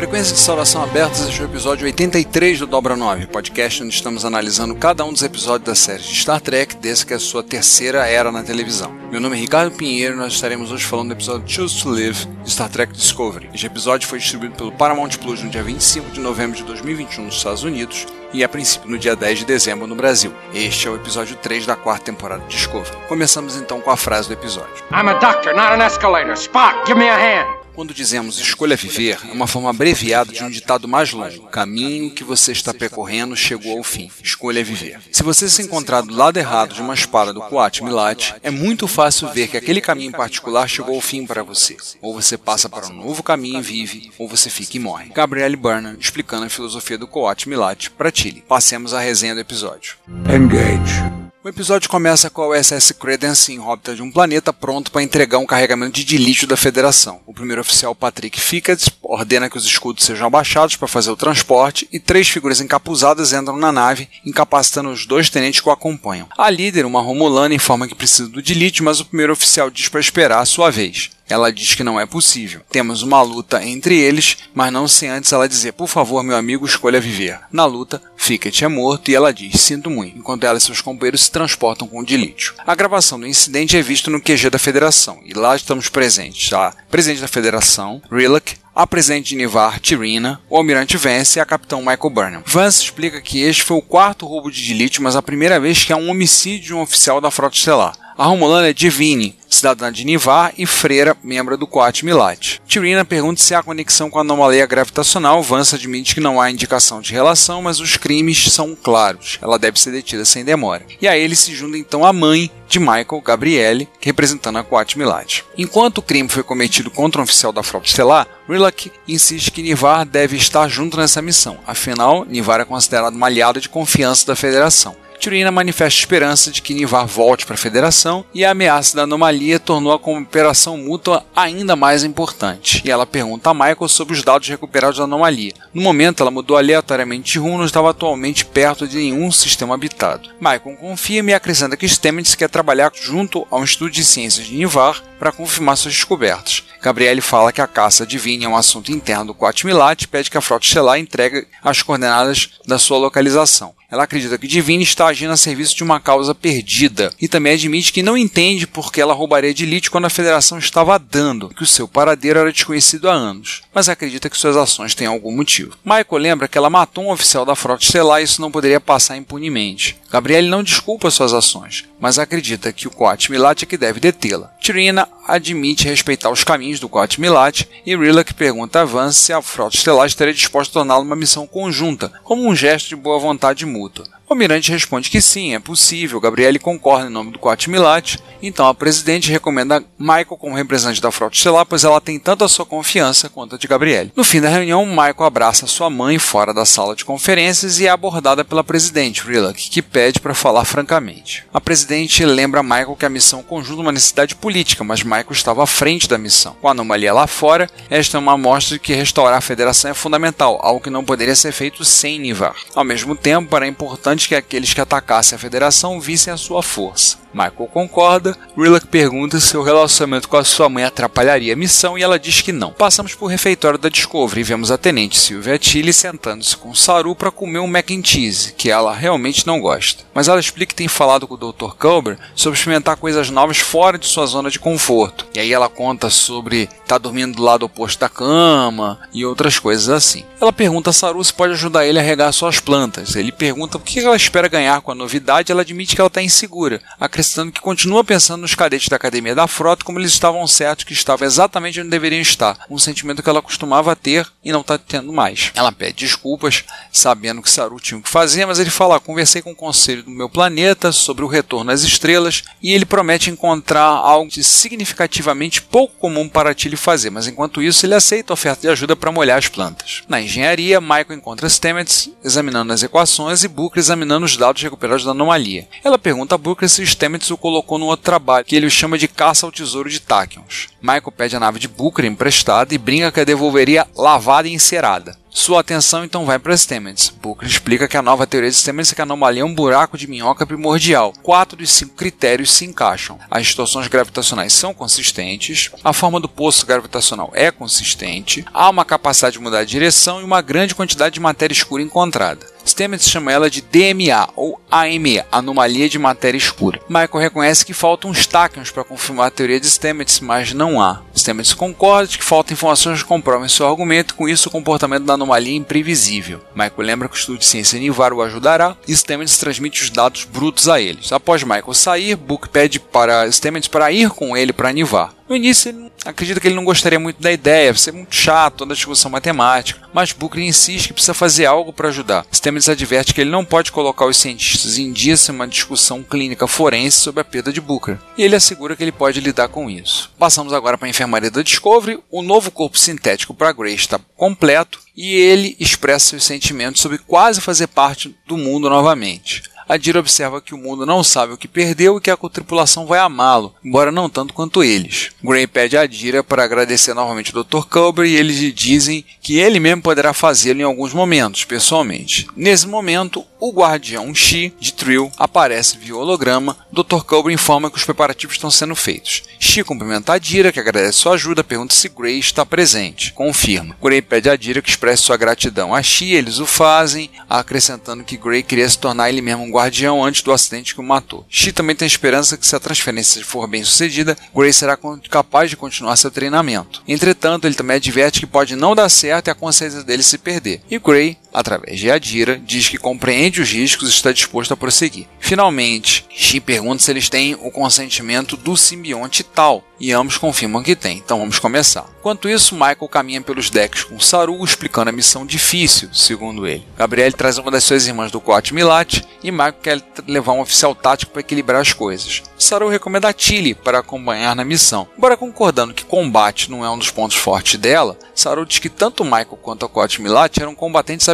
Frequência de Salvação Abertas, este é o episódio 83 do Dobra 9, podcast onde estamos analisando cada um dos episódios da série de Star Trek desde que é a sua terceira era na televisão. Meu nome é Ricardo Pinheiro e nós estaremos hoje falando do episódio Choose to Live de Star Trek Discovery. Este episódio foi distribuído pelo Paramount Plus no dia 25 de novembro de 2021 nos Estados Unidos e a princípio no dia 10 de dezembro no Brasil. Este é o episódio 3 da quarta temporada de Discovery. Começamos então com a frase do episódio. I'm a doctor, not an escalator. Spock, give me a hand. Quando dizemos escolha viver, é uma forma abreviada de um ditado mais longo. Caminho que você está percorrendo chegou ao fim. Escolha viver. Se você se encontrar do lado errado de uma espada do Kuat Milat, é muito fácil ver que aquele caminho em particular chegou ao fim para você. Ou você passa para um novo caminho e vive, ou você fica e morre. Gabrielle Burnham explicando a filosofia do Kuat Milat para Tilly. Passemos à resenha do episódio. Engage. O episódio começa com o SS Credence em órbita de um planeta pronto para entregar um carregamento de dilítio da Federação. O primeiro oficial Patrick Fickett ordena que os escudos sejam abaixados para fazer o transporte e três figuras encapuzadas entram na nave, incapacitando os dois tenentes que o acompanham. A líder, uma Romulana, informa que precisa do dilítio, mas o primeiro oficial diz para esperar a sua vez. Ela diz que não é possível. Temos uma luta entre eles, mas não sem antes ela dizer: Por favor, meu amigo, escolha viver. Na luta, Fickett é morto e ela diz: Sinto muito, enquanto ela e seus companheiros se transportam com o de lítio. A gravação do incidente é vista no QG da Federação e lá estamos presentes a presidente da Federação, Rillock, a presidente de Nivar, Tirina, o almirante Vance e a capitão Michael Burnham. Vance explica que este foi o quarto roubo de dilítio, mas a primeira vez que há um homicídio de um oficial da frota estelar. A Romulana é Divine, cidadã de Nivar e freira, membro do Quat Milat. Tirina pergunta se há conexão com a anomalia gravitacional. Vance admite que não há indicação de relação, mas os crimes são claros. Ela deve ser detida sem demora. E a ele se junta então a mãe de Michael, Gabriele, representando a Quat Milat. Enquanto o crime foi cometido contra um oficial da frota estelar, Rillock insiste que Nivar deve estar junto nessa missão. Afinal, Nivar é considerado uma aliada de confiança da Federação. Turina manifesta esperança de que Nivar volte para a Federação e a ameaça da anomalia tornou a cooperação mútua ainda mais importante. E ela pergunta a Michael sobre os dados recuperados da anomalia. No momento, ela mudou aleatoriamente de rumo e não estava atualmente perto de nenhum sistema habitado. Michael confia e acrescenta que Stamets quer trabalhar junto ao Instituto de Ciências de Nivar para confirmar suas descobertas. Gabriele fala que a caça divina é um assunto interno do Quat Milat e pede que a frota estelar entregue as coordenadas da sua localização. Ela acredita que Divine está agindo a serviço de uma causa perdida e também admite que não entende por que ela roubaria de Elite quando a Federação estava dando, que o seu paradeiro era desconhecido há anos, mas acredita que suas ações têm algum motivo. Michael lembra que ela matou um oficial da frota estelar e isso não poderia passar impunemente. Gabriele não desculpa suas ações, mas acredita que o Coat Milat é que deve detê-la. Trina admite respeitar os caminhos do Coat Milat e Rillock pergunta a Vance se a frota estelar estaria disposta a torná-la uma missão conjunta, como um gesto de boa vontade mútua. O almirante responde que sim, é possível. Gabriele concorda em nome do Quat Milat. Então a presidente recomenda Michael como representante da frota estelar, pois ela tem tanto a sua confiança quanto a de Gabriele. No fim da reunião, Michael abraça sua mãe fora da sala de conferências e é abordada pela presidente, Rillock, que pede para falar francamente. A presidente lembra Michael que a missão conjunta uma necessidade política, mas Michael estava à frente da missão. Com a anomalia lá fora, esta é uma amostra de que restaurar a federação é fundamental, algo que não poderia ser feito sem Nivar. Ao mesmo tempo, era importante que aqueles que atacassem a federação vissem a sua força. Michael concorda, Rillock pergunta se o relacionamento com a sua mãe atrapalharia a missão e ela diz que não. Passamos por refeitório da Discovery e vemos a tenente Sylvia Tilly sentando-se com Saru para comer um mac and cheese, que ela realmente não gosta. Mas ela explica que tem falado com o Dr. Culber sobre experimentar coisas novas fora de sua zona de conforto. E aí ela conta sobre estar tá dormindo do lado oposto da cama e outras coisas assim. Ela pergunta a Saru se pode ajudar ele a regar suas plantas. Ele pergunta o que ela espera ganhar com a novidade. Ela admite que ela está insegura, acrescentando que continua pensando nos cadetes da academia da frota como eles estavam certos que estavam exatamente onde deveriam estar. Um sentimento que ela costumava ter e não está tendo mais. Ela pede desculpas, sabendo que Saru tinha o que fazer, mas ele fala: conversei com o conselho do meu planeta sobre o retorno às estrelas e ele promete encontrar algo significativamente pouco comum para Tilly fazer, mas enquanto isso ele aceita a oferta de ajuda para molhar as plantas. Na engenharia, Michael encontra Stamets examinando as equações e Booker examinando os dados recuperados da anomalia. Ela pergunta a Booker se Stamets o colocou no outro trabalho, que ele chama de caça ao tesouro de Tachyons. Michael pede a nave de Booker emprestada e brinca que a devolveria lavada e encerada. Sua atenção então vai para Stamets. Booker explica que a nova teoria de Stamets é que a anomalia é um buraco de minhoca primordial. Quatro dos cinco critérios se encaixam. As distorções gravitacionais são consistentes, a forma do poço gravitacional é consistente, há uma capacidade de mudar de direção e uma grande quantidade de matéria escura encontrada. Stamets chama ela de DMA ou AME, anomalia de matéria escura. Michael reconhece que faltam uns tachyons para confirmar a teoria de Stamets, mas não há. Stamets concorda de que faltam informações que comprovem seu argumento com isso o comportamento da anomalia é imprevisível. Michael lembra que o estudo de ciência Nivar o ajudará e Stamets transmite os dados brutos a eles. Após Michael sair, Book pede para Stamets para ir com ele para Nivar. No início, ele acredita que ele não gostaria muito da ideia, ser muito chato toda a discussão matemática, mas Booker insiste que precisa fazer algo para ajudar. Stamets adverte que ele não pode colocar os cientistas em dia sem uma discussão clínica forense sobre a perda de Booker, e ele assegura que ele pode lidar com isso. Passamos agora para a enfermaria da Discovery. O novo corpo sintético para Grace está completo e ele expressa seus sentimentos sobre quase fazer parte do mundo novamente. A Dira observa que o mundo não sabe o que perdeu e que a tripulação vai amá-lo, embora não tanto quanto eles. Gray pede a Dira para agradecer novamente o Dr. Culber e eles lhe dizem que ele mesmo poderá fazê-lo em alguns momentos, pessoalmente. Nesse momento, o guardião Shi de Trill aparece via holograma. Dr. Culber informa que os preparativos estão sendo feitos. Shi cumprimenta a Dira, que agradece sua ajuda, pergunta se Gray está presente. Confirma. Gray pede a Dira que expresse sua gratidão a Shi, eles o fazem, acrescentando que Gray queria se tornar ele mesmo um guardião antes do acidente que o matou. Shi também tem esperança que se a transferência for bem sucedida, Gray será capaz de continuar seu treinamento. Entretanto, ele também adverte que pode não dar certo e a consciência dele se perder. E Gray, através de Adira, diz que compreende os riscos e está disposto a prosseguir. Finalmente, Shi pergunta se eles têm o consentimento do simbionte tal, e ambos confirmam que tem. Então vamos começar. Enquanto isso, Michael caminha pelos decks com Saru, explicando a missão difícil, segundo ele. Gabriel traz uma das suas irmãs do Quat Milat e Michael quer levar um oficial tático para equilibrar as coisas. Saru recomenda a Tilly para acompanhar na missão. Embora concordando que combate não é um dos pontos fortes dela, Saru diz que tanto Michael quanto a Quat Milat eram combatentes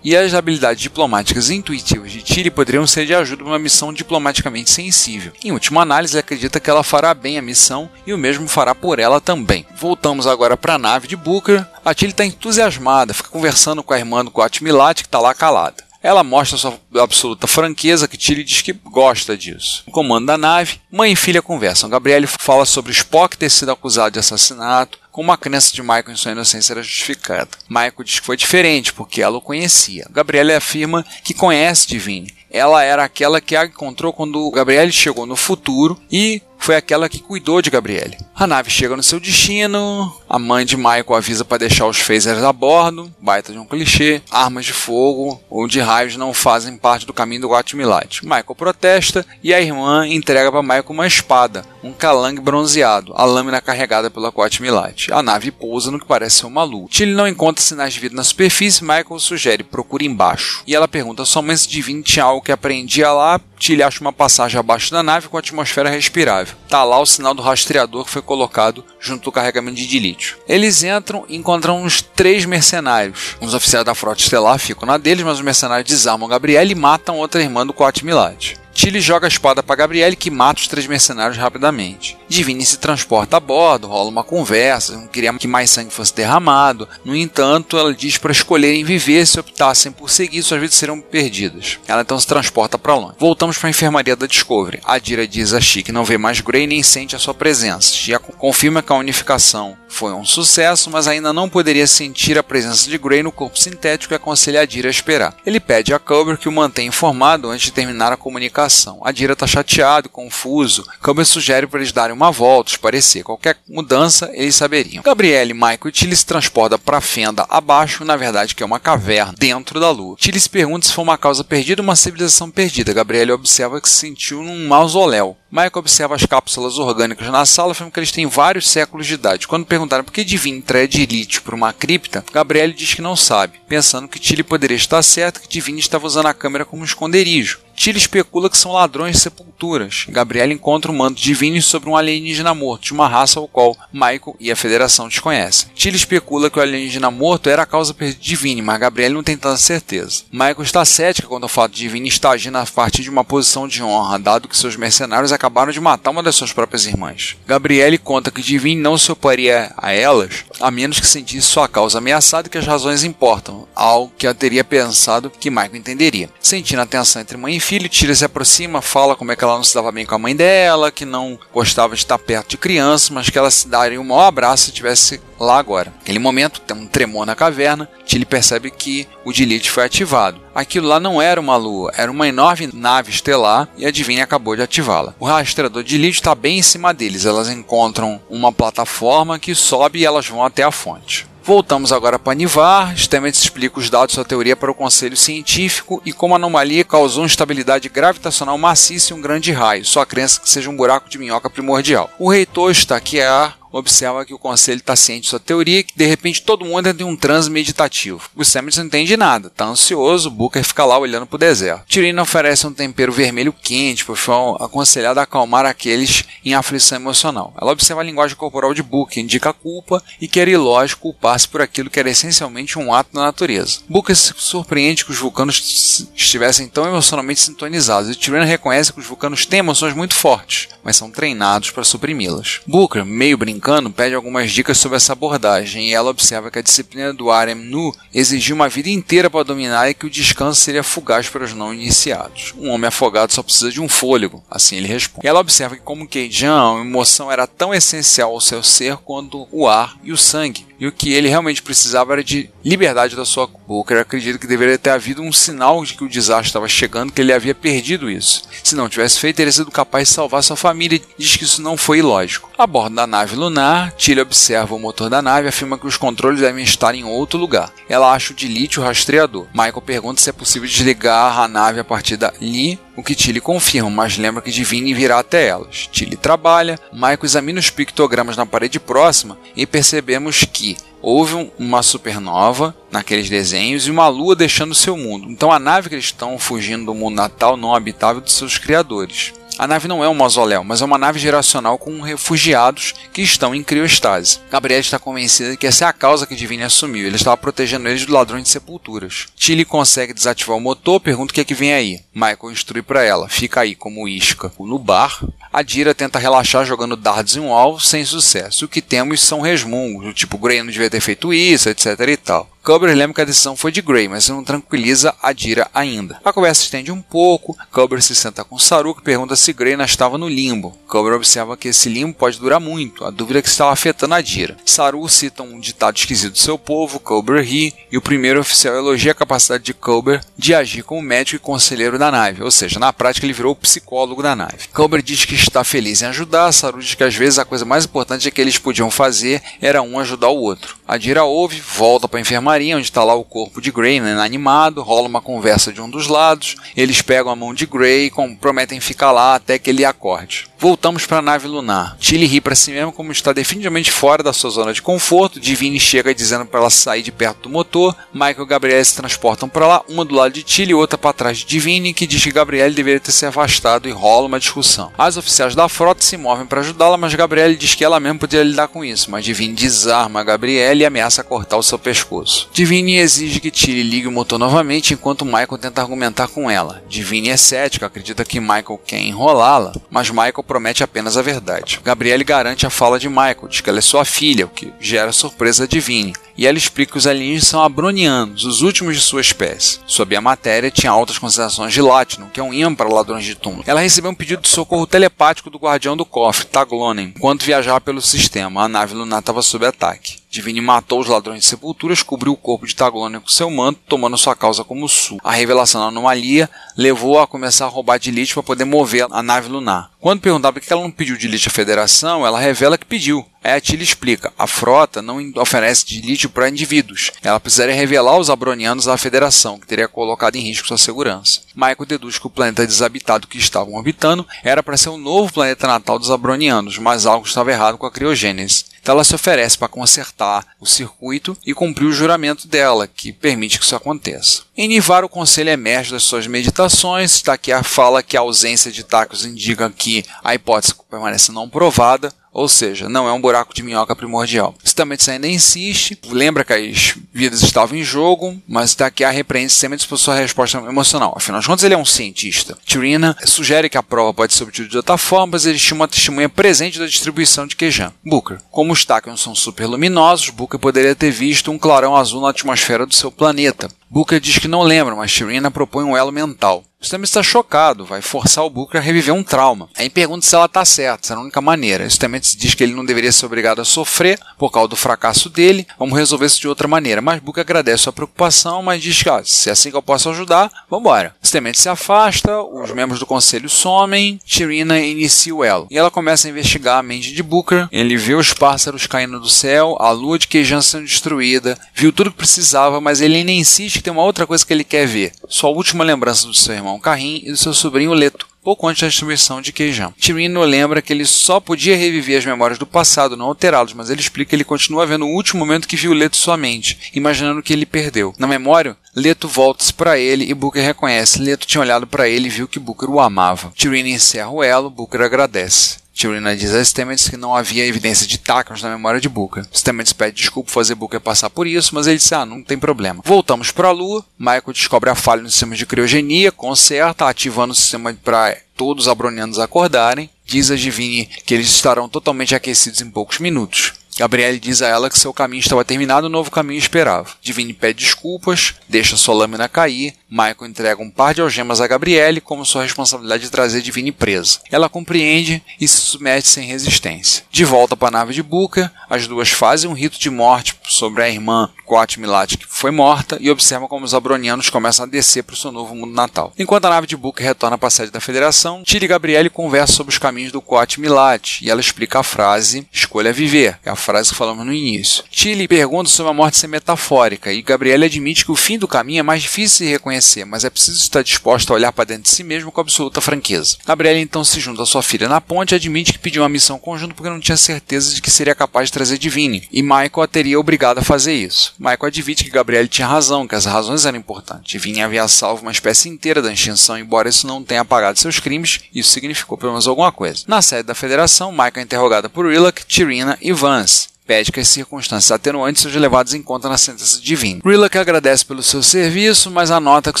e as habilidades diplomáticas intuitivas de Tilly poderiam ser de ajuda para uma missão diplomaticamente sensível. Em última análise, acredita que ela fará bem a missão e o mesmo fará por ela também. Voltamos agora para a nave de Booker. A Tilly está entusiasmada, fica conversando com a irmã do Quatmilat, que está lá calada. Ela mostra sua absoluta franqueza que Tilly diz que gosta disso. No comando da nave, mãe e filha conversam. Gabriele fala sobre Spock ter sido acusado de assassinato, como a crença de Michael em sua inocência era justificada. Michael diz que foi diferente, porque ela o conhecia. Gabriele afirma que conhece Divine. Ela era aquela que a encontrou quando Gabriele chegou no futuro e foi aquela que cuidou de Gabriele. A nave chega no seu destino, a mãe de Michael avisa para deixar os phasers a bordo, baita de um clichê, armas de fogo ou de raios não fazem parte do caminho do Guatemala. Michael protesta e a irmã entrega para Michael uma espada, um calangue bronzeado, a lâmina carregada pela Guatemala. A nave pousa no que parece ser uma lua. Tilly não encontra sinais de vida na superfície, Michael sugere procure embaixo. E ela pergunta somente se Divine tinha algo que aprendia lá. Tilly acha uma passagem abaixo da nave com atmosfera respirável. Tá lá o sinal do rastreador que foi colocado junto ao carregamento de lítio. Eles entram e encontram uns três mercenários. Os oficiais da frota estelar ficam na deles, mas os mercenários desarmam Gabriel e matam outra irmã do Quat Milad. Tilly joga a espada para Gabriele que mata os três mercenários rapidamente. Divine se transporta a bordo, rola uma conversa, não queria que mais sangue fosse derramado. No entanto, ela diz para escolherem viver se optassem por seguir, suas vidas serão perdidas. Ela então se transporta para longe. Voltamos para a enfermaria da Discovery. A Dira diz a Chi que não vê mais Grey nem sente a sua presença. Chia confirma que a unificação foi um sucesso, mas ainda não poderia sentir a presença de Grey no corpo sintético e aconselha a Dira a esperar. Ele pede a Culber que o mantenha informado antes de terminar a comunicação. A Dira está chateado, confuso. Culber sugere para eles darem uma volta, esparecer. Qualquer mudança, eles saberiam. Gabriele, Michael e Tilly se transportam para a fenda abaixo, na verdade que é uma caverna, dentro da lua. Tilly se pergunta se foi uma causa perdida ou uma civilização perdida. Gabriele observa que se sentiu num mausoléu. Michael observa as cápsulas orgânicas na sala afirma que eles têm vários séculos de idade. Quando perguntaram por que Divine traia de lítio para uma cripta, Gabriele diz que não sabe, pensando que Tilly poderia estar certo que Divine estava usando a câmera como esconderijo. Tilly especula que são ladrões de sepulturas. Gabriela encontra um manto divino sobre um alienígena morto, de uma raça ao qual Michael e a Federação desconhecem. Tilly especula que o alienígena morto era a causa de Divine, mas Gabriela não tem tanta certeza. Michael está cética quanto ao fato de Divine estar agindo a partir de uma posição de honra, dado que seus mercenários acabaram de matar uma das suas próprias irmãs. Gabriele conta que Divine não se oparia a elas, a menos que sentisse sua causa ameaçada e que as razões importam, algo que ela teria pensado que Michael entenderia. Sentindo a tensão entre mãe e filho, Tira se aproxima, fala como é que ela não se dava bem com a mãe dela, que não gostava de estar perto de crianças, mas que ela se daria um maior abraço se estivesse lá agora. Naquele momento, tem um tremor na caverna, Tilly percebe que o Delete foi ativado. Aquilo lá não era uma lua, era uma enorme nave estelar e a Divine acabou de ativá-la. O rastreador de está bem em cima deles, elas encontram uma plataforma que sobe e elas vão até a fonte. Voltamos agora para Nivar. Stamets explica os dados da teoria para o conselho científico e como a anomalia causou instabilidade gravitacional maciça e um grande raio, sua crença que seja um buraco de minhoca primordial. O reitor está aqui a observa que o conselho está ciente de sua teoria e que de repente todo mundo entra em um transe meditativo. O Stamets não entende nada, está ansioso, Booker fica lá olhando para o deserto. Tyrion oferece um tempero vermelho quente, pois foi aconselhado a acalmar aqueles em aflição emocional. Ela observa a linguagem corporal de Booker, indica culpa e que era ilógico culpar-se por aquilo que era essencialmente um ato da natureza. Booker se surpreende que os vulcanos estivessem tão emocionalmente sintonizados e Tyrion reconhece que os vulcanos têm emoções muito fortes, mas são treinados para suprimi-las. Booker, meio brincando, Cano pede algumas dicas sobre essa abordagem e ela observa que a disciplina do Arem Nu exigia uma vida inteira para dominar e que o descanso seria fugaz para os não iniciados. Um homem afogado só precisa de um fôlego, assim ele responde. E ela observa que, como Keijan, a emoção era tão essencial ao seu ser quanto o ar e o sangue e o que ele realmente precisava era de liberdade da sua boca. acredito que deveria ter havido um sinal de que o desastre estava chegando, que ele havia perdido isso. Se não tivesse feito, teria sido capaz de salvar sua família diz que isso não foi ilógico. A bordo da nave lunar, Tilly observa o motor da nave e afirma que os controles devem estar em outro lugar. Ela acha o de lítio rastreador. Michael pergunta se é possível desligar a nave a partir dali o que Tilly confirma, mas lembra que Divine virá até elas. Tilly trabalha, Michael examina os pictogramas na parede próxima e percebemos que houve uma supernova naqueles desenhos e uma lua deixando seu mundo. Então a nave que eles estão fugindo do mundo natal não habitável de seus criadores. A nave não é um mausoléu, mas é uma nave geracional com refugiados que estão em criostase. Gabriela está convencida de que essa é a causa que Divine assumiu. Ele estava protegendo eles do ladrão de sepulturas. Tilly consegue desativar o motor, pergunta o que é que vem aí. Michael instrui para ela, fica aí como isca no bar. A Dira tenta relaxar jogando dardos em um alvo sem sucesso. O que temos são resmungos, do tipo Gray não devia ter feito isso, etc e tal. Cobber lembra que a decisão foi de Gray, mas não tranquiliza a Dira ainda. A conversa estende um pouco, Cobber se senta com Saru que pergunta se Gray ainda estava no limbo. Cobber observa que esse limbo pode durar muito, a dúvida é que estava afetando a Dira. Saru cita um ditado esquisito do seu povo, Cobber ri, e o primeiro oficial elogia a capacidade de Cobber de agir como médico e conselheiro da nave, ou seja, na prática ele virou o psicólogo da nave. Cobber diz que está feliz em ajudar, Saru diz que às vezes a coisa mais importante que eles podiam fazer era um ajudar o outro. A Dira ouve, volta para a enfermaria onde está lá o corpo de Grey né, animado, rola uma conversa de um dos lados, eles pegam a mão de Grey e prometem ficar lá até que ele acorde. Voltamos para a nave lunar. Tilly ri para si mesmo como está definitivamente fora da sua zona de conforto. Divine chega dizendo para ela sair de perto do motor. Michael e Gabrielle se transportam para lá, uma do lado de Tilly e outra para trás de Divine, que diz que Gabrielle deveria ter se afastado e rola uma discussão. As oficiais da frota se movem para ajudá-la, mas Gabrielle diz que ela mesma poderia lidar com isso. Mas Divine desarma Gabrielle e ameaça cortar o seu pescoço. Divine exige que Tilly ligue o motor novamente enquanto Michael tenta argumentar com ela. Divine é cética, acredita que Michael quer enrolá-la, mas Michael promete apenas a verdade. Gabriele garante a fala de Michael, diz que ela é sua filha, o que gera surpresa de Vini. E ela explica que os alienígenas são abronianos, os últimos de sua espécie. Sob a matéria, tinha altas concentrações de Latinum, que é um imã para ladrões de túmulo. Ela recebeu um pedido de socorro telepático do guardião do cofre, Taglonen, enquanto viajava pelo sistema. A nave lunar estava sob ataque. Divine matou os ladrões de sepulturas, cobriu o corpo de Taglônia com seu manto, tomando sua causa como sul. A revelação da anomalia levou a começar a roubar de Lilith para poder mover a nave lunar. Quando perguntado por que ela não pediu de Lilith à Federação, ela revela que pediu. Aí a Tilly explica: a frota não oferece de lítio para indivíduos. Ela precisaria revelar os abronianos à Federação, que teria colocado em risco sua segurança. Michael deduz que o planeta desabitado que estavam orbitando era para ser o novo planeta natal dos abronianos, mas algo estava errado com a criogênese. Então ela se oferece para consertar o circuito e cumprir o juramento dela, que permite que isso aconteça. Em Nivar, o conselho emerge das suas meditações. Takia fala que a ausência de tacos indica que a hipótese permanece não provada, ou seja, não é um buraco de minhoca primordial. Stamets ainda insiste, lembra que as vidas estavam em jogo, mas Takia repreende Stamets por sua resposta emocional. Afinal de contas, ele é um cientista. Tirina sugere que a prova pode ser obtida de outra forma, mas estima uma testemunha presente da distribuição de Quejan. Booker. Como os Tachyons são superluminosos, Booker poderia ter visto um clarão azul na atmosfera do seu planeta. Booker diz que não lembra, mas Tirina propõe um elo mental. Stamets está chocado, vai forçar o Booker a reviver um trauma. Aí pergunta se ela está certa, se é a única maneira. Stamets diz que ele não deveria ser obrigado a sofrer por causa do fracasso dele, vamos resolver isso de outra maneira. Mas Booker agradece sua preocupação, mas diz que ah, se é assim que eu posso ajudar, vambora. Stamets se afasta, os membros do conselho somem, Tirina inicia o elo. E ela começa a investigar a mente de Booker, ele vê os pássaros caindo do céu, a lua de Queijan sendo destruída, viu tudo que precisava, mas ele ainda insiste que tem uma outra coisa que ele quer ver. Sua última lembrança do seu irmão Carrim e do seu sobrinho Leto pouco antes da destruição de Queijão. Tirino lembra que ele só podia reviver as memórias do passado, não alterá-los, mas ele explica que ele continua vendo o último momento que viu Leto sua mente, imaginando que ele perdeu. Na memória, Leto volta-se para ele e Booker reconhece. Leto tinha olhado para ele e viu que Booker o amava. Tirino encerra o elo, Booker agradece. Tirina diz a Stamets que não havia evidência de Tacons na memória de Booker. Stamets pede desculpa fazer Booker passar por isso, mas ele diz: ah, não tem problema. Voltamos para a Lua. Michael descobre a falha no sistema de criogenia, conserta, ativando o sistema para todos os abronianos acordarem. Diz a Divine que eles estarão totalmente aquecidos em poucos minutos. Gabriele diz a ela que seu caminho estava terminado e um novo caminho esperava. Divine pede desculpas, deixa sua lâmina cair, Michael entrega um par de algemas a Gabriele como sua responsabilidade de trazer Divine presa. Ela compreende e se submete sem resistência. De volta para a nave de Booker, as duas fazem um rito de morte sobre a irmã Quat Milat, que foi morta, e observam como os abronianos começam a descer para o seu novo mundo natal. Enquanto a nave de Booker retorna para a sede da Federação, Tilly e Gabriele conversam sobre os caminhos do Quat Milat, e ela explica a frase Escolha viver, é a frase que falamos no início. Tilly pergunta sobre a morte ser metafórica, e Gabriele admite que o fim do caminho é mais difícil de reconhecer, mas é preciso estar disposto a olhar para dentro de si mesmo com absoluta franqueza. Gabriele então se junta à sua filha na ponte e admite que pediu uma missão conjunta porque não tinha certeza de que seria capaz de trazer Divine, e Michael a teria obrigado a fazer isso. Michael admite que Gabriele tinha razão, que as razões eram importantes. Divine havia salvo uma espécie inteira da extinção, embora isso não tenha apagado seus crimes, isso significou pelo menos alguma coisa. Na sede da Federação, Michael é interrogada por Rillock, Tirina e Vance pede que as circunstâncias atenuantes sejam levadas em conta na sentença divina. Rillock agradece pelo seu serviço, mas anota que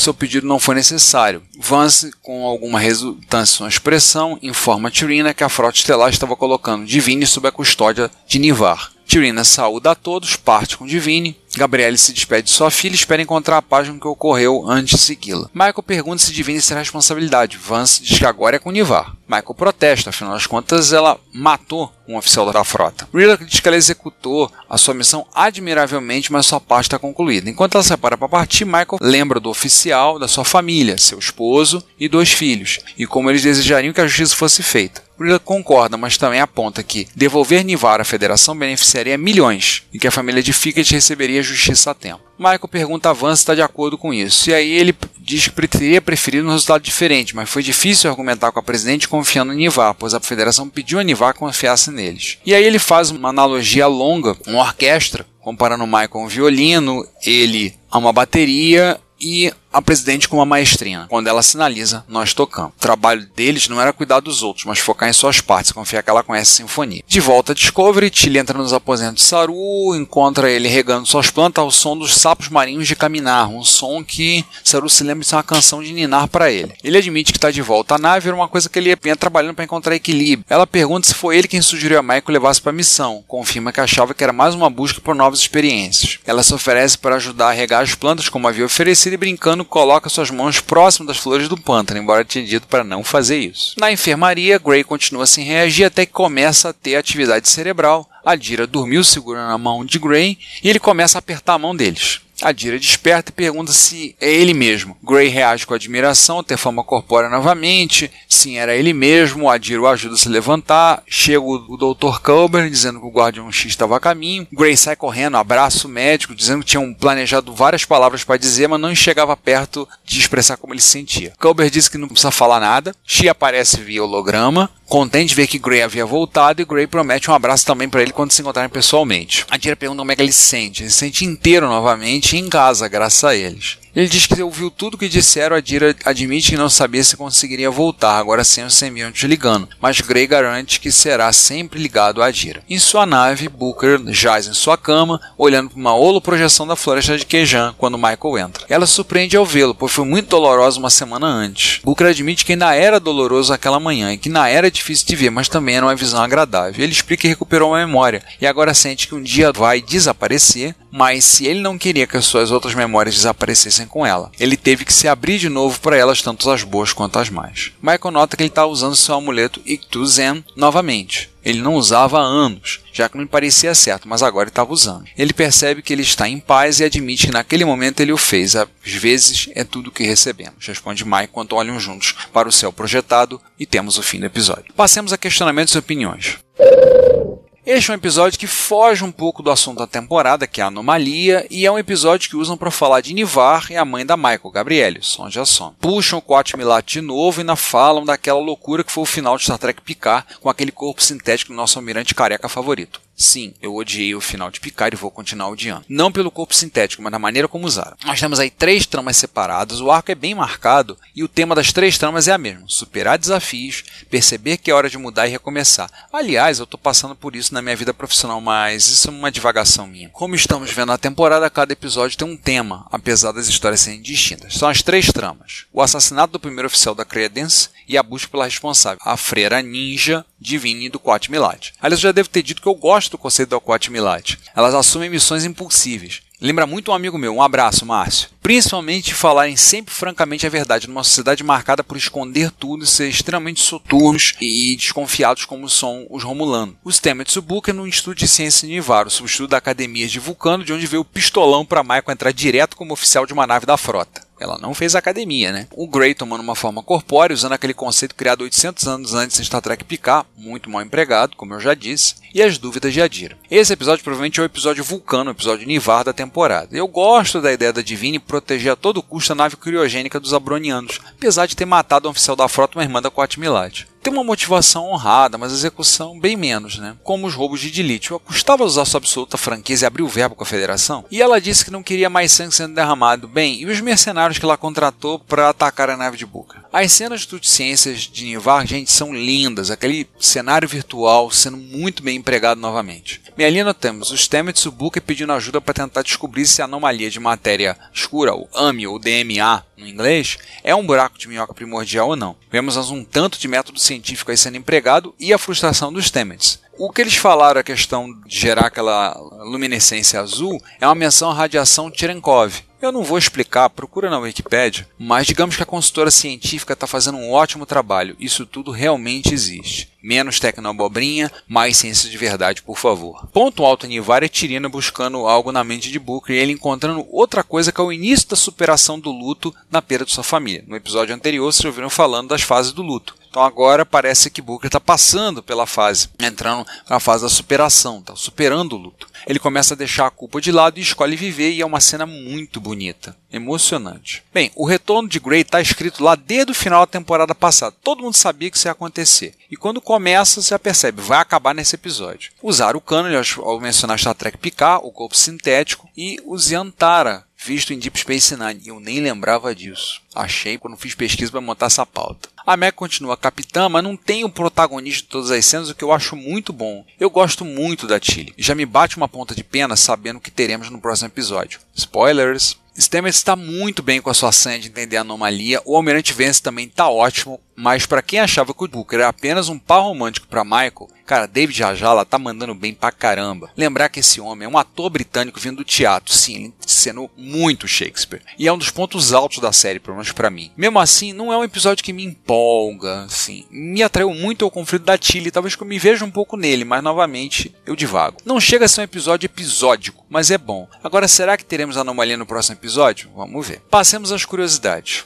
seu pedido não foi necessário. Vance, com alguma resultância sua expressão, informa Tirina que a frota estelar estava colocando Divine sob a custódia de Nivar. Tirina saúda a todos, parte com Divine. Gabriele se despede de sua filha e espera encontrar a página que ocorreu antes de segui-la. Michael pergunta se Divine será responsabilidade. Vance diz que agora é com Nivar. Michael protesta, afinal das contas ela matou um oficial da frota. Rilla diz que ela executou a sua missão admiravelmente, mas sua parte está concluída. Enquanto ela se separa para partir, Michael lembra do oficial, da sua família, seu esposo e dois filhos, e como eles desejariam que a justiça fosse feita. Rilla concorda, mas também aponta que devolver Nivar à federação beneficiaria milhões e que a família de Fickett receberia justiça a tempo. Michael pergunta a Vance se está de acordo com isso, e aí ele diz que teria preferido um resultado diferente, mas foi difícil argumentar com a presidente confiando em Nivar, pois a federação pediu a Nivar que confiasse neles. E aí ele faz uma analogia longa, uma orquestra, comparando Michael a um violino, ele a uma bateria e a presidente com uma maestrina. Quando ela sinaliza, nós tocamos. O trabalho deles não era cuidar dos outros, mas focar em suas partes, confiar que ela conhece a sinfonia. De volta a Discovery, Tilly entra nos aposentos de Saru, encontra ele regando suas plantas ao som dos sapos marinhos de caminar, um som que Saru se lembra de ser uma canção de ninar para ele. Ele admite que está de volta à nave, era uma coisa que ele vinha trabalhando para encontrar equilíbrio. Ela pergunta se foi ele quem sugeriu a Michael levasse para a missão, confirma que achava que era mais uma busca por novas experiências. Ela se oferece para ajudar a regar as plantas como havia oferecido e brincando coloca suas mãos próximo das flores do pântano, embora tenha dito para não fazer isso. Na enfermaria, Gray continua sem reagir até que começa a ter atividade cerebral. A Dira dormiu segurando a mão de Gray e ele começa a apertar a mão deles. A Dira desperta e pergunta se é ele mesmo. Gray reage com admiração, ter fama corpórea novamente. Sim, era ele mesmo. A Dira o ajuda a se levantar. Chega o Dr. Culber dizendo que o Guardião X estava a caminho. Gray sai correndo, abraça o médico, dizendo que tinham planejado várias palavras para dizer, mas não chegava perto de expressar como ele se sentia. Culber diz que não precisa falar nada. She aparece via holograma. Contente de ver que Gray havia voltado, e Gray promete um abraço também para ele quando se encontrarem pessoalmente. A Dira pergunta como é que ele se sente. Ele se sente inteiro novamente em casa, graças a eles. Ele diz que ouviu tudo o que disseram, a Dira admite que não sabia se conseguiria voltar, agora sem o sembionte ligando, mas Gray garante que será sempre ligado a Dira. Em sua nave, Booker jaz em sua cama, olhando para uma holoprojeção da floresta de Quejan quando Michael entra. Ela surpreende ao vê-lo, pois foi muito dolorosa uma semana antes. Booker admite que ainda era doloroso aquela manhã e que ainda era difícil de ver, mas também era uma visão agradável. Ele explica que recuperou a memória e agora sente que um dia vai desaparecer, mas se ele não queria que as suas outras memórias desaparecessem com ela, ele teve que se abrir de novo para elas, tanto as boas quanto as más. Michael nota que ele está usando seu amuleto Iktu Zen novamente. Ele não usava há anos, já que não lhe parecia certo, mas agora estava usando. Ele percebe que ele está em paz e admite que naquele momento ele o fez. Às vezes é tudo o que recebemos, responde Mike enquanto olham juntos para o céu projetado e temos o fim do episódio. Passemos a questionamentos e opiniões. Este é um episódio que foge um pouco do assunto da temporada, que é a anomalia, e é um episódio que usam para falar de Nivar e a mãe da Michael, Gabrielle, Sonja Son. Puxam o Quat Milat de novo e ainda falam daquela loucura que foi o final de Star Trek Picard com aquele corpo sintético do nosso almirante careca favorito. Sim, eu odiei o final de Picard e vou continuar odiando. Não pelo corpo sintético, mas da maneira como usaram. Nós temos aí três tramas separadas, o arco é bem marcado e o tema das três tramas é a mesma: superar desafios, perceber que é hora de mudar e recomeçar. Aliás, eu estou passando por isso na minha vida profissional, mas isso é uma divagação minha. Como estamos vendo na temporada, cada episódio tem um tema, apesar das histórias serem distintas. São as três tramas: o assassinato do primeiro oficial da Credence e a busca pela responsável, a freira ninja Divine do Quat Milat. Aliás, eu já devo ter dito que eu gosto do conceito do Quat Milat. Elas assumem missões impulsíveis. Lembra muito um amigo meu, um abraço, Márcio. Principalmente falarem sempre francamente a verdade numa sociedade marcada por esconder tudo e ser extremamente soturnos e desconfiados como são os Romulanos. Os Stamets Booker no Instituto de Ciência de Nivar, o substituto da Academia de Vulcano, de onde veio o pistolão para Michael entrar direto como oficial de uma nave da frota. Ela não fez academia, né? O Grey tomando uma forma corpórea, usando aquele conceito criado 800 anos antes em Star Trek Picard, muito mal empregado, como eu já disse, e as dúvidas de Adira. Esse episódio provavelmente é o episódio Vulcano, o episódio Nivar da temporada. Eu gosto da ideia da Divine proteger a todo custo a nave criogênica dos Abronianos, apesar de ter matado um oficial da frota uma irmã da Quat Milat tem uma motivação honrada, mas execução bem menos, né? Como os roubos de Delete. Custava usar sua absoluta franqueza e abrir o verbo com a federação? E ela disse que não queria mais sangue sendo derramado. Bem, e os mercenários que ela contratou para atacar a nave de Buca? As cenas do Ciências de Nivar, gente, são lindas. Aquele cenário virtual sendo muito bem empregado novamente. Bem, ali notamos os e o Booker pedindo ajuda para tentar descobrir se a anomalia de matéria escura, o AMI ou DMA no inglês, é um buraco de minhoca primordial ou não. Vemos um tanto de método científico aí sendo empregado e a frustração dos Stamets. O que eles falaram, a questão de gerar aquela luminescência azul, é uma menção à radiação Cherenkov. Eu não vou explicar, procura na Wikipedia, mas digamos que a consultora científica está fazendo um ótimo trabalho. Isso tudo realmente existe. Menos tecnobobrinha, mais ciência de verdade, por favor. Ponto alto Nivar é Tirina buscando algo na mente de Booker e ele encontrando outra coisa que é o início da superação do luto na perda de sua família. No episódio anterior, vocês ouviram falando das fases do luto. Então agora parece que Booker está passando pela fase, entrando na fase da superação, está superando o luto. Ele começa a deixar a culpa de lado e escolhe viver, e é uma cena muito bonita, emocionante. Bem, o retorno de Grey está escrito lá desde o final da temporada passada. Todo mundo sabia que isso ia acontecer. E quando começa, você já percebe, vai acabar nesse episódio. Usar o cano, ao mencionar Star Trek Picard, o corpo sintético, e o Ziantara, visto em Deep Space Nine. Eu nem lembrava disso. Achei quando fiz pesquisa para montar essa pauta. A Meg continua capitã, mas não tem o protagonista de todas as cenas, o que eu acho muito bom. Eu gosto muito da Tilly. Já me bate uma ponta de pena sabendo o que teremos no próximo episódio. Spoilers! Stamets está muito bem com a sua senha de entender a anomalia. O Almirante Vance também está ótimo, mas para quem achava que o Booker era apenas um par romântico para Michael, cara, David Ajala tá mandando bem pra caramba. Lembrar que esse homem é um ator britânico vindo do teatro, sim, sendo muito Shakespeare. E é um dos pontos altos da série, pelo menos pra mim. Mesmo assim, não é um episódio que me empolga, assim. Me atraiu muito o conflito da Tilly, talvez que eu me veja um pouco nele, mas novamente eu divago. Não chega a ser um episódio episódico, mas é bom. Agora, será que teremos anomalia no próximo episódio? Vamos ver. Passemos às curiosidades.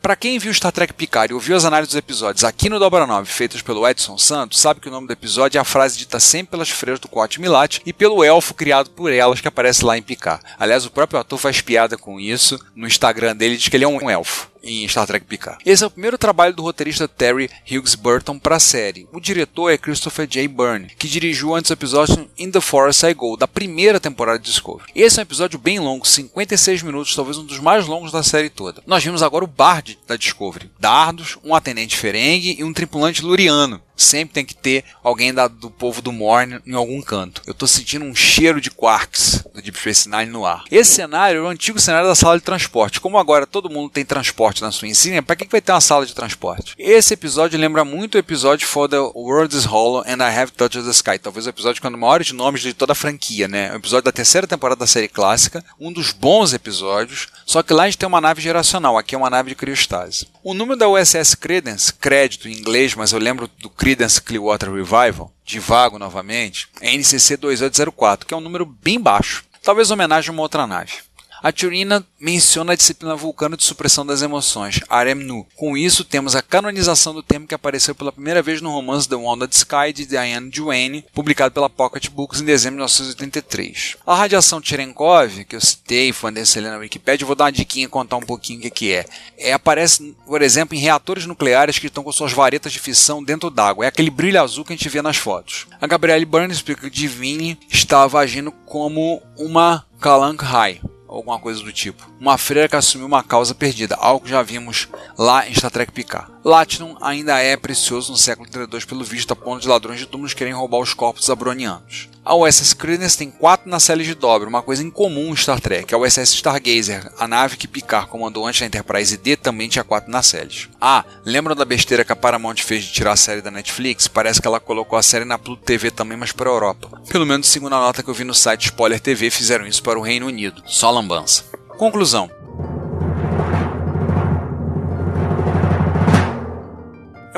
Para quem viu Star Trek Picard e ouviu as análises dos episódios aqui no Dobra 9 feitas pelo Edson Santos, sabe que o nome do episódio é a frase dita sempre pelas freiras do Cote Milat e pelo elfo criado por elas que aparece lá em Picard. Aliás, o próprio ator faz piada com isso no Instagram dele, diz que ele é um elfo em Star Trek Picard. Esse é o primeiro trabalho do roteirista Terry Hughes Burton para a série. O diretor é Christopher J. Byrne, que dirigiu antes o episódio In the Forest I Go, da primeira temporada de Discovery. Esse é um episódio bem longo, 56 minutos, talvez um dos mais longos da série toda. Nós vimos agora o Bard da Discovery, Dardos, um atendente Ferengi e um tripulante luriano. Sempre tem que ter alguém da, do povo do Morn em algum canto. Eu tô sentindo um cheiro de quarks do Deep Space Nine no ar. Esse cenário é o antigo cenário da sala de transporte. Como agora todo mundo tem transporte na sua insígnia, para que, que vai ter uma sala de transporte? Esse episódio lembra muito o episódio For the World is Hollow and I Have Touched the Sky. Talvez o episódio com os maiores nomes de toda a franquia, né? O episódio da terceira temporada da série clássica. Um dos bons episódios. Só que lá a gente tem uma nave geracional. Aqui é uma nave de criostase. O número da USS Credence, crédito em inglês, mas eu lembro do Credence Clearwater Revival, de vago novamente, é NCC 2804, que é um número bem baixo. Talvez homenagem a uma outra nave. A Turina menciona a disciplina vulcana de supressão das emoções, Aremnu. Com isso, temos a canonização do termo que apareceu pela primeira vez no romance The Wounded Sky de Diane Duane, publicado pela Pocket Books em dezembro de 1983. A radiação Cherenkov, que eu citei, foi na Wikipedia, vou dar uma diquinha e contar um pouquinho o que, é. é. Aparece, por exemplo, em reatores nucleares que estão com suas varetas de fissão dentro d'água. É aquele brilho azul que a gente vê nas fotos. A Gabrielle Byrne explica que Divine estava agindo como uma Kalank High alguma coisa do tipo. Uma freira que assumiu uma causa perdida, algo que já vimos lá em Star Trek Picard. Latinum ainda é precioso no século 32 pelo visto a ponto de ladrões de túmulos querem roubar os corpos abronianos. A USS Credence tem quatro nacelles de dobra, uma coisa incomum em Star Trek. A USS Stargazer, a nave que Picard comandou antes da Enterprise D, também tinha quatro nacelles. Ah, lembram da besteira que a Paramount fez de tirar a série da Netflix? Parece que ela colocou a série na Pluto TV também, mas para a Europa. Pelo menos segundo a nota que eu vi no site Spoiler TV, fizeram isso para o Reino Unido. Só lambança. Conclusão.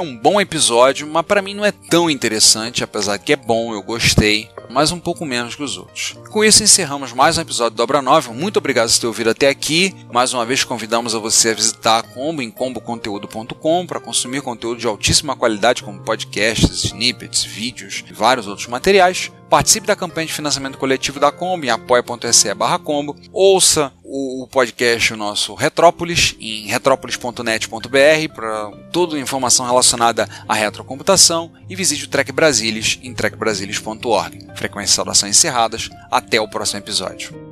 Um bom episódio, mas para mim não é tão interessante, apesar que é bom, eu gostei, mas um pouco menos que os outros. Com isso encerramos mais um episódio do Dobra 9. Muito obrigado por ter ouvido até aqui. Mais uma vez convidamos a você a visitar a Combo em comboconteúdo.com para consumir conteúdo de altíssima qualidade como podcasts, snippets, vídeos e vários outros materiais. Participe da campanha de financiamento coletivo da Combo em apoia.se barra Combo. Ouça o podcast nosso Retrópolis em retrópolis.net.br para toda informação relacionada à retrocomputação e visite o Trek Brasilis em trekbrasilis.org. Frequência saudações encerradas. Até o próximo episódio.